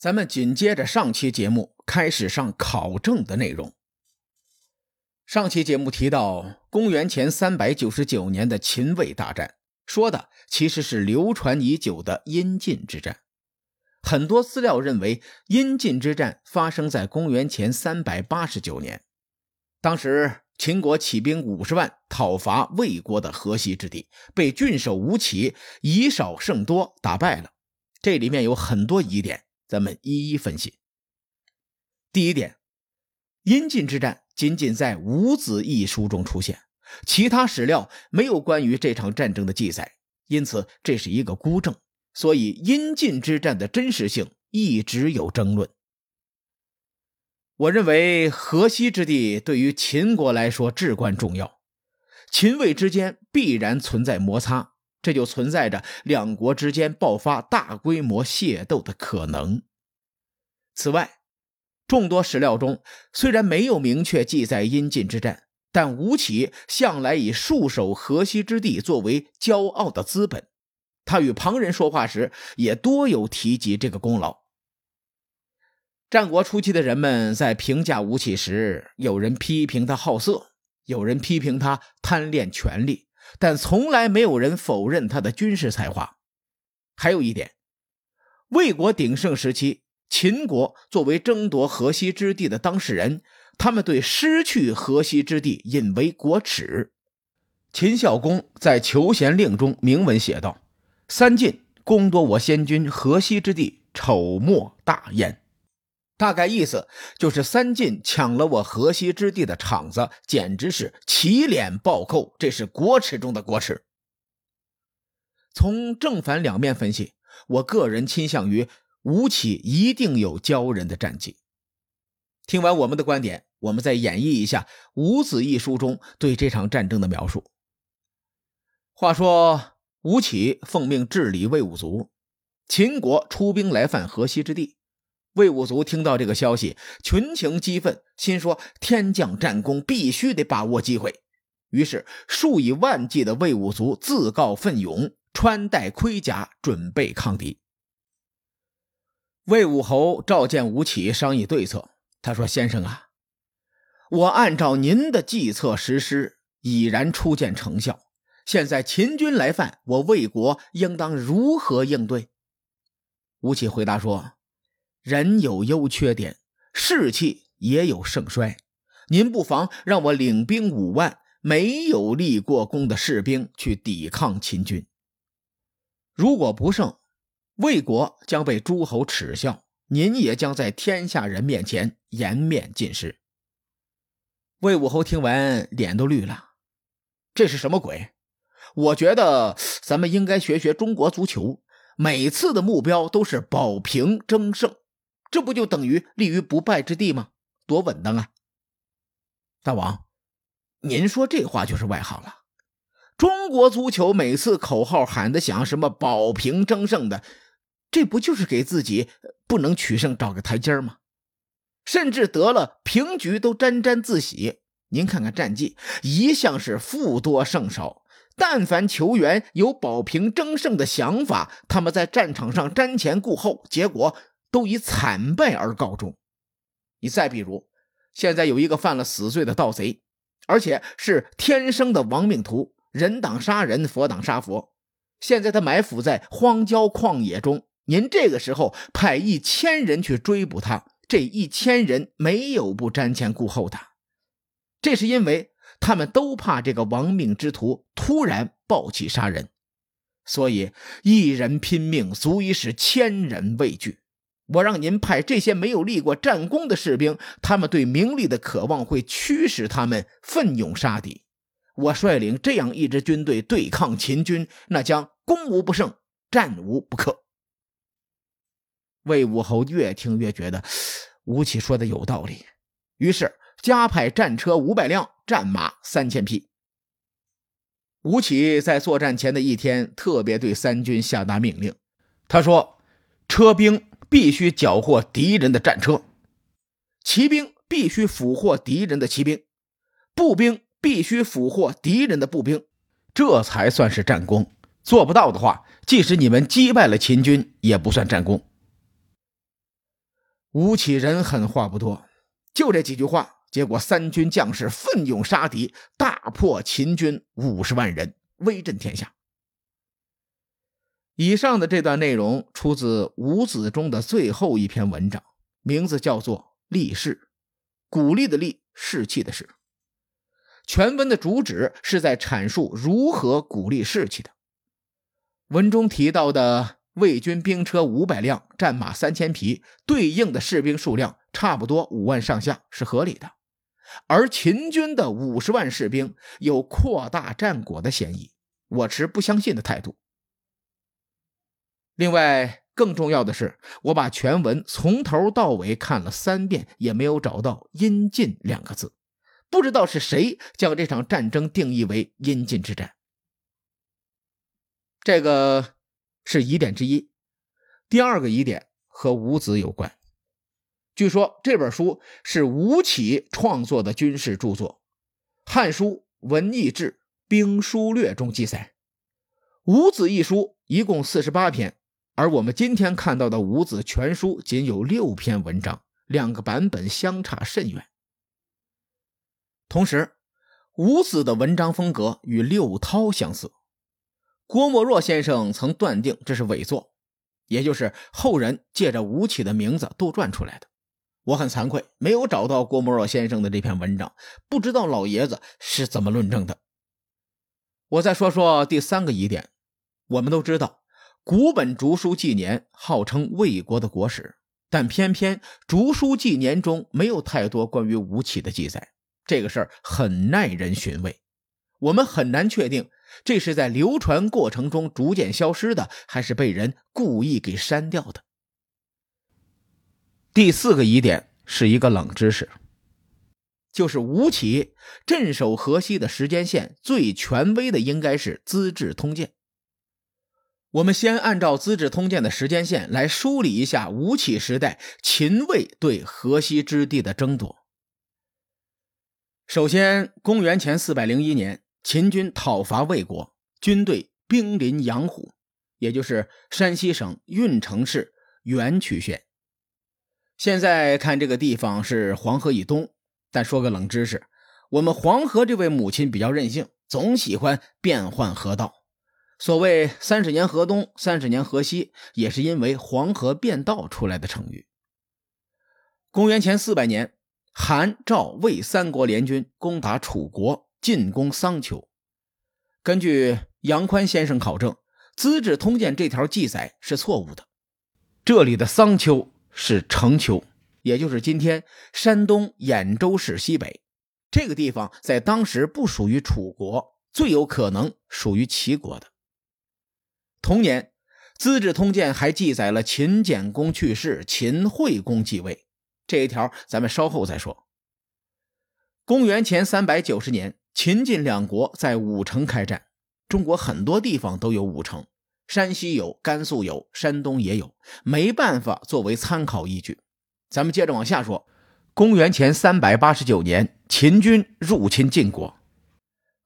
咱们紧接着上期节目开始上考证的内容。上期节目提到，公元前三百九十九年的秦魏大战，说的其实是流传已久的阴晋之战。很多资料认为，阴晋之战发生在公元前三百八十九年，当时秦国起兵五十万讨伐魏国的河西之地，被郡守吴起以少胜多打败了。这里面有很多疑点。咱们一一分析。第一点，阴晋之战仅仅在《五子》一书中出现，其他史料没有关于这场战争的记载，因此这是一个孤证。所以，阴晋之战的真实性一直有争论。我认为河西之地对于秦国来说至关重要，秦魏之间必然存在摩擦。这就存在着两国之间爆发大规模械斗的可能。此外，众多史料中虽然没有明确记载阴晋之战，但吴起向来以戍守河西之地作为骄傲的资本。他与旁人说话时也多有提及这个功劳。战国初期的人们在评价吴起时，有人批评他好色，有人批评他贪恋权力。但从来没有人否认他的军事才华。还有一点，魏国鼎盛时期，秦国作为争夺河西之地的当事人，他们对失去河西之地引为国耻。秦孝公在《求贤令》中明文写道：“三晋攻夺我先君河西之地，丑莫大焉。”大概意思就是三晋抢了我河西之地的场子，简直是起脸暴扣，这是国耻中的国耻。从正反两面分析，我个人倾向于吴起一定有骄人的战绩。听完我们的观点，我们再演绎一下《伍子》一书中对这场战争的描述。话说吴起奉命治理魏武卒，秦国出兵来犯河西之地。魏武卒听到这个消息，群情激愤，心说天降战功，必须得把握机会。于是数以万计的魏武卒自告奋勇，穿戴盔甲，准备抗敌。魏武侯召见吴起，商议对策。他说：“先生啊，我按照您的计策实施，已然初见成效。现在秦军来犯，我魏国应当如何应对？”吴起回答说。人有优缺点，士气也有盛衰。您不妨让我领兵五万，没有立过功的士兵去抵抗秦军。如果不胜，魏国将被诸侯耻笑，您也将在天下人面前颜面尽失。魏武侯听完，脸都绿了。这是什么鬼？我觉得咱们应该学学中国足球，每次的目标都是保平争胜。这不就等于立于不败之地吗？多稳当啊！大王，您说这话就是外行了。中国足球每次口号喊的响，什么保平争胜的，这不就是给自己不能取胜找个台阶吗？甚至得了平局都沾沾自喜。您看看战绩，一向是负多胜少。但凡球员有保平争胜的想法，他们在战场上瞻前顾后，结果。都以惨败而告终。你再比如，现在有一个犯了死罪的盗贼，而且是天生的亡命徒，人挡杀人，佛挡杀佛。现在他埋伏在荒郊旷野中，您这个时候派一千人去追捕他，这一千人没有不瞻前顾后的。这是因为他们都怕这个亡命之徒突然暴起杀人，所以一人拼命足以使千人畏惧。我让您派这些没有立过战功的士兵，他们对名利的渴望会驱使他们奋勇杀敌。我率领这样一支军队对抗秦军，那将攻无不胜，战无不克。魏武侯越听越觉得 吴起说的有道理，于是加派战车五百辆，战马三千匹。吴起在作战前的一天，特别对三军下达命令，他说：“车兵。”必须缴获敌人的战车，骑兵必须俘获敌人的骑兵，步兵必须俘获敌人的步兵，这才算是战功。做不到的话，即使你们击败了秦军，也不算战功。吴起人狠话不多，就这几句话，结果三军将士奋勇杀敌，大破秦军五十万人，威震天下。以上的这段内容出自伍子中的最后一篇文章，名字叫做《立士》，鼓励的励，士气的士。全文的主旨是在阐述如何鼓励士气的。文中提到的魏军兵车五百辆，战马三千匹，对应的士兵数量差不多五万上下，是合理的。而秦军的五十万士兵有扩大战果的嫌疑，我持不相信的态度。另外，更重要的是，我把全文从头到尾看了三遍，也没有找到“阴晋”两个字，不知道是谁将这场战争定义为阴晋之战。这个是疑点之一。第二个疑点和伍子有关。据说这本书是吴起创作的军事著作，《汉书·文艺志·兵书略》中记载，伍子一书一共四十八篇。而我们今天看到的《五子全书》仅有六篇文章，两个版本相差甚远。同时，五子的文章风格与六韬相似。郭沫若先生曾断定这是伪作，也就是后人借着吴起的名字杜撰出来的。我很惭愧，没有找到郭沫若先生的这篇文章，不知道老爷子是怎么论证的。我再说说第三个疑点，我们都知道。古本《竹书纪年》号称魏国的国史，但偏偏《竹书纪年》中没有太多关于吴起的记载，这个事儿很耐人寻味。我们很难确定这是在流传过程中逐渐消失的，还是被人故意给删掉的。第四个疑点是一个冷知识，就是吴起镇守河西的时间线最权威的应该是《资治通鉴》。我们先按照《资治通鉴》的时间线来梳理一下吴起时代秦魏对河西之地的争夺。首先，公元前四百零一年，秦军讨伐魏国，军队兵临阳虎，也就是山西省运城市垣曲县。现在看这个地方是黄河以东，但说个冷知识，我们黄河这位母亲比较任性，总喜欢变换河道。所谓“三十年河东，三十年河西”，也是因为黄河变道出来的成语。公元前四百年，韩、赵、魏三国联军攻打楚国，进攻桑丘。根据杨宽先生考证，《资治通鉴》这条记载是错误的。这里的桑丘是城丘，也就是今天山东兖州市西北。这个地方在当时不属于楚国，最有可能属于齐国的。同年，《资治通鉴》还记载了秦简公去世，秦惠公继位。这一条咱们稍后再说。公元前三百九十年，秦晋两国在武城开战。中国很多地方都有武城，山西有，甘肃有，山东也有，没办法作为参考依据。咱们接着往下说。公元前三百八十九年，秦军入侵晋国。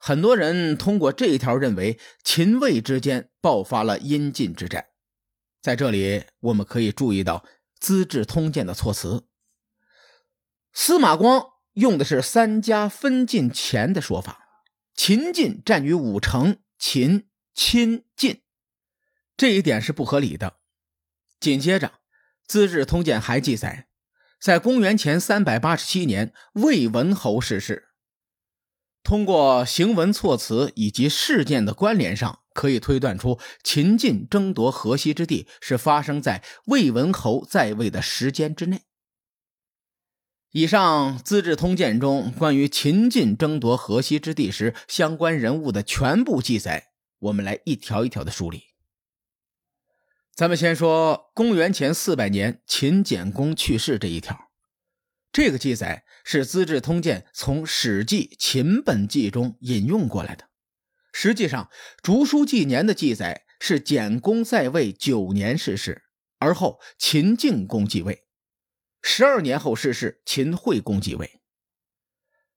很多人通过这一条认为秦魏之间爆发了阴晋之战，在这里我们可以注意到《资治通鉴》的措辞。司马光用的是“三家分晋前”的说法，秦晋战于武城，秦亲晋，这一点是不合理的。紧接着，《资治通鉴》还记载，在公元前三百八十七年，魏文侯逝世。通过行文措辞以及事件的关联上，可以推断出秦晋争夺河西之地是发生在魏文侯在位的时间之内。以上《资治通鉴》中关于秦晋争夺河西之地时相关人物的全部记载，我们来一条一条的梳理。咱们先说公元前四百年秦简公去世这一条，这个记载。是《资治通鉴》从《史记·秦本纪》中引用过来的。实际上，《竹书纪年》的记载是简公在位九年逝世，而后秦敬公继位，十二年后逝世，秦惠公继位。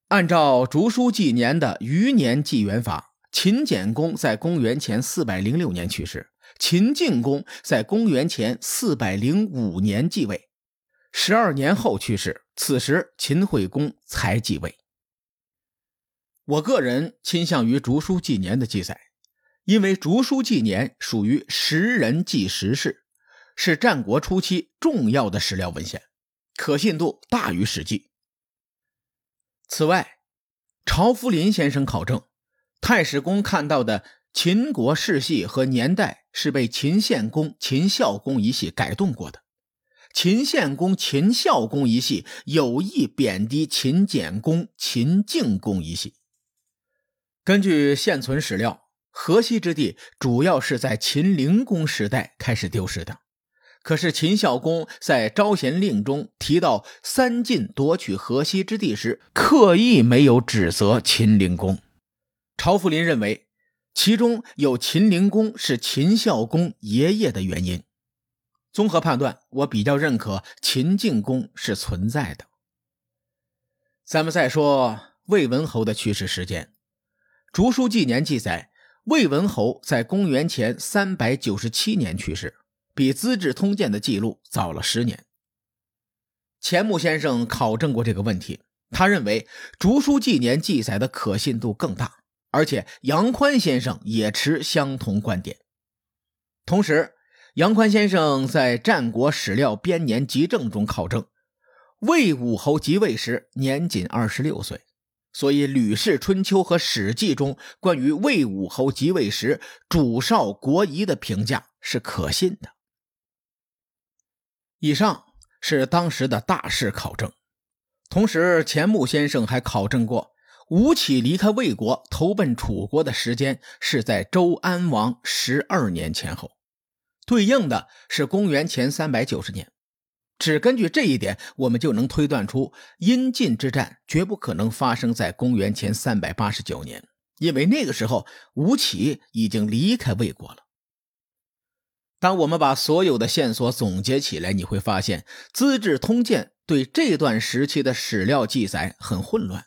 按照《竹书纪年》的余年纪元法，秦简公在公元前四百零六年去世，秦敬公在公元前四百零五年继位。十二年后去世，此时秦惠公才继位。我个人倾向于《竹书纪年》的记载，因为《竹书纪年》属于时人记时事，是战国初期重要的史料文献，可信度大于《史记》。此外，朝福林先生考证，太史公看到的秦国世系和年代是被秦献公、秦孝公一系改动过的。秦献公、秦孝公一系有意贬低秦简公、秦敬公一系。根据现存史料，河西之地主要是在秦灵公时代开始丢失的。可是秦孝公在招贤令中提到三晋夺取河西之地时，刻意没有指责秦灵公。朝福林认为，其中有秦灵公是秦孝公爷爷的原因。综合判断，我比较认可秦晋公是存在的。咱们再说魏文侯的去世时间。《竹书纪年》记载，魏文侯在公元前三百九十七年去世，比《资治通鉴》的记录早了十年。钱穆先生考证过这个问题，他认为《竹书纪年》记载的可信度更大，而且杨宽先生也持相同观点。同时，杨宽先生在《战国史料编年集证》中考证，魏武侯即位时年仅二十六岁。所以，《吕氏春秋》和《史记》中关于魏武侯即位时主少国疑的评价是可信的。以上是当时的大事考证，同时钱穆先生还考证过吴起离开魏国投奔楚国的时间是在周安王十二年前后，对应的是公元前三百九十年。只根据这一点，我们就能推断出阴晋之战绝不可能发生在公元前三百八十九年，因为那个时候吴起已经离开魏国了。当我们把所有的线索总结起来，你会发现《资治通鉴》对这段时期的史料记载很混乱，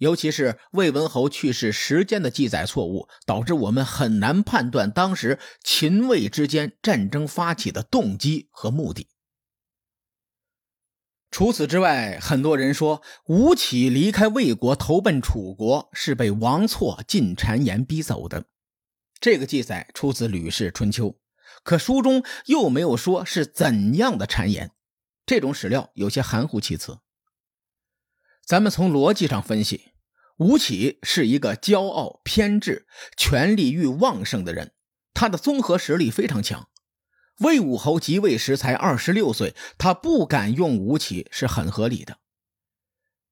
尤其是魏文侯去世时间的记载错误，导致我们很难判断当时秦魏之间战争发起的动机和目的。除此之外，很多人说吴起离开魏国投奔楚国是被王错进谗言逼走的。这个记载出自《吕氏春秋》，可书中又没有说是怎样的谗言，这种史料有些含糊其辞。咱们从逻辑上分析，吴起是一个骄傲、偏执、权力欲旺盛的人，他的综合实力非常强。魏武侯即位时才二十六岁，他不敢用吴起是很合理的。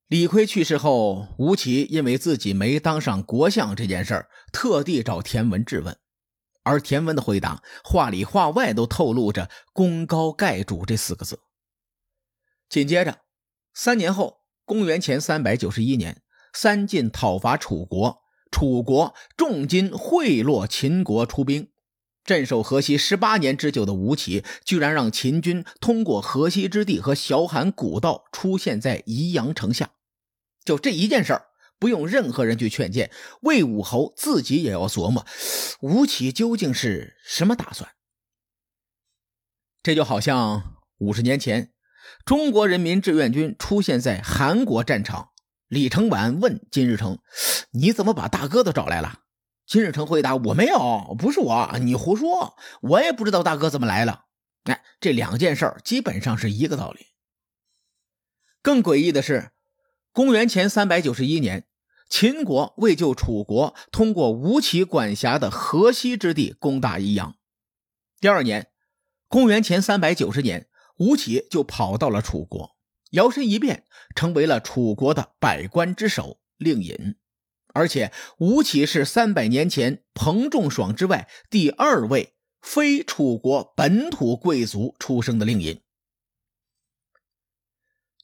李悝去世后，吴起因为自己没当上国相这件事儿，特地找田文质问，而田文的回答话里话外都透露着“功高盖主”这四个字。紧接着，三年后，公元前三百九十一年，三晋讨伐楚国，楚国重金贿赂秦国出兵。镇守河西十八年之久的吴起，居然让秦军通过河西之地和小罕古道出现在宜阳城下。就这一件事儿，不用任何人去劝谏，魏武侯自己也要琢磨，吴起究竟是什么打算。这就好像五十年前，中国人民志愿军出现在韩国战场，李承晚问金日成：“你怎么把大哥都找来了？”金日成回答：“我没有，不是我，你胡说，我也不知道大哥怎么来了。”哎，这两件事基本上是一个道理。更诡异的是，公元前三百九十一年，秦国为救楚国，通过吴起管辖的河西之地攻打宜阳。第二年，公元前三百九十年，吴起就跑到了楚国，摇身一变成为了楚国的百官之首令尹。而且，吴起是三百年前彭仲爽之外第二位非楚国本土贵族出生的令尹。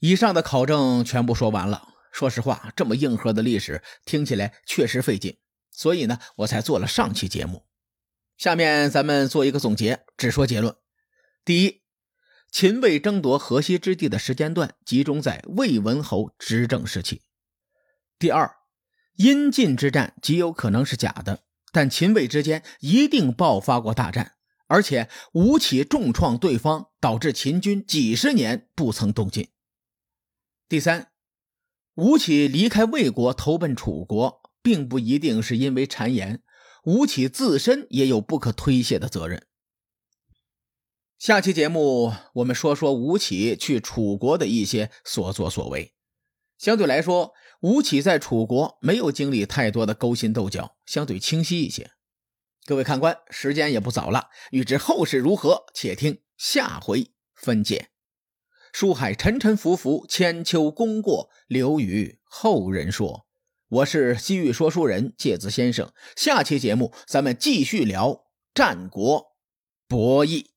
以上的考证全部说完了。说实话，这么硬核的历史听起来确实费劲，所以呢，我才做了上期节目。下面咱们做一个总结，只说结论：第一，秦魏争夺河西之地的时间段集中在魏文侯执政时期；第二。阴晋之战极有可能是假的，但秦魏之间一定爆发过大战，而且吴起重创对方，导致秦军几十年不曾动进。第三，吴起离开魏国投奔楚国，并不一定是因为谗言，吴起自身也有不可推卸的责任。下期节目我们说说吴起去楚国的一些所作所为。相对来说，吴起在楚国没有经历太多的勾心斗角，相对清晰一些。各位看官，时间也不早了，欲知后事如何，且听下回分解。书海沉沉浮浮，千秋功过留与后人说。我是西域说书人介子先生，下期节目咱们继续聊战国博弈。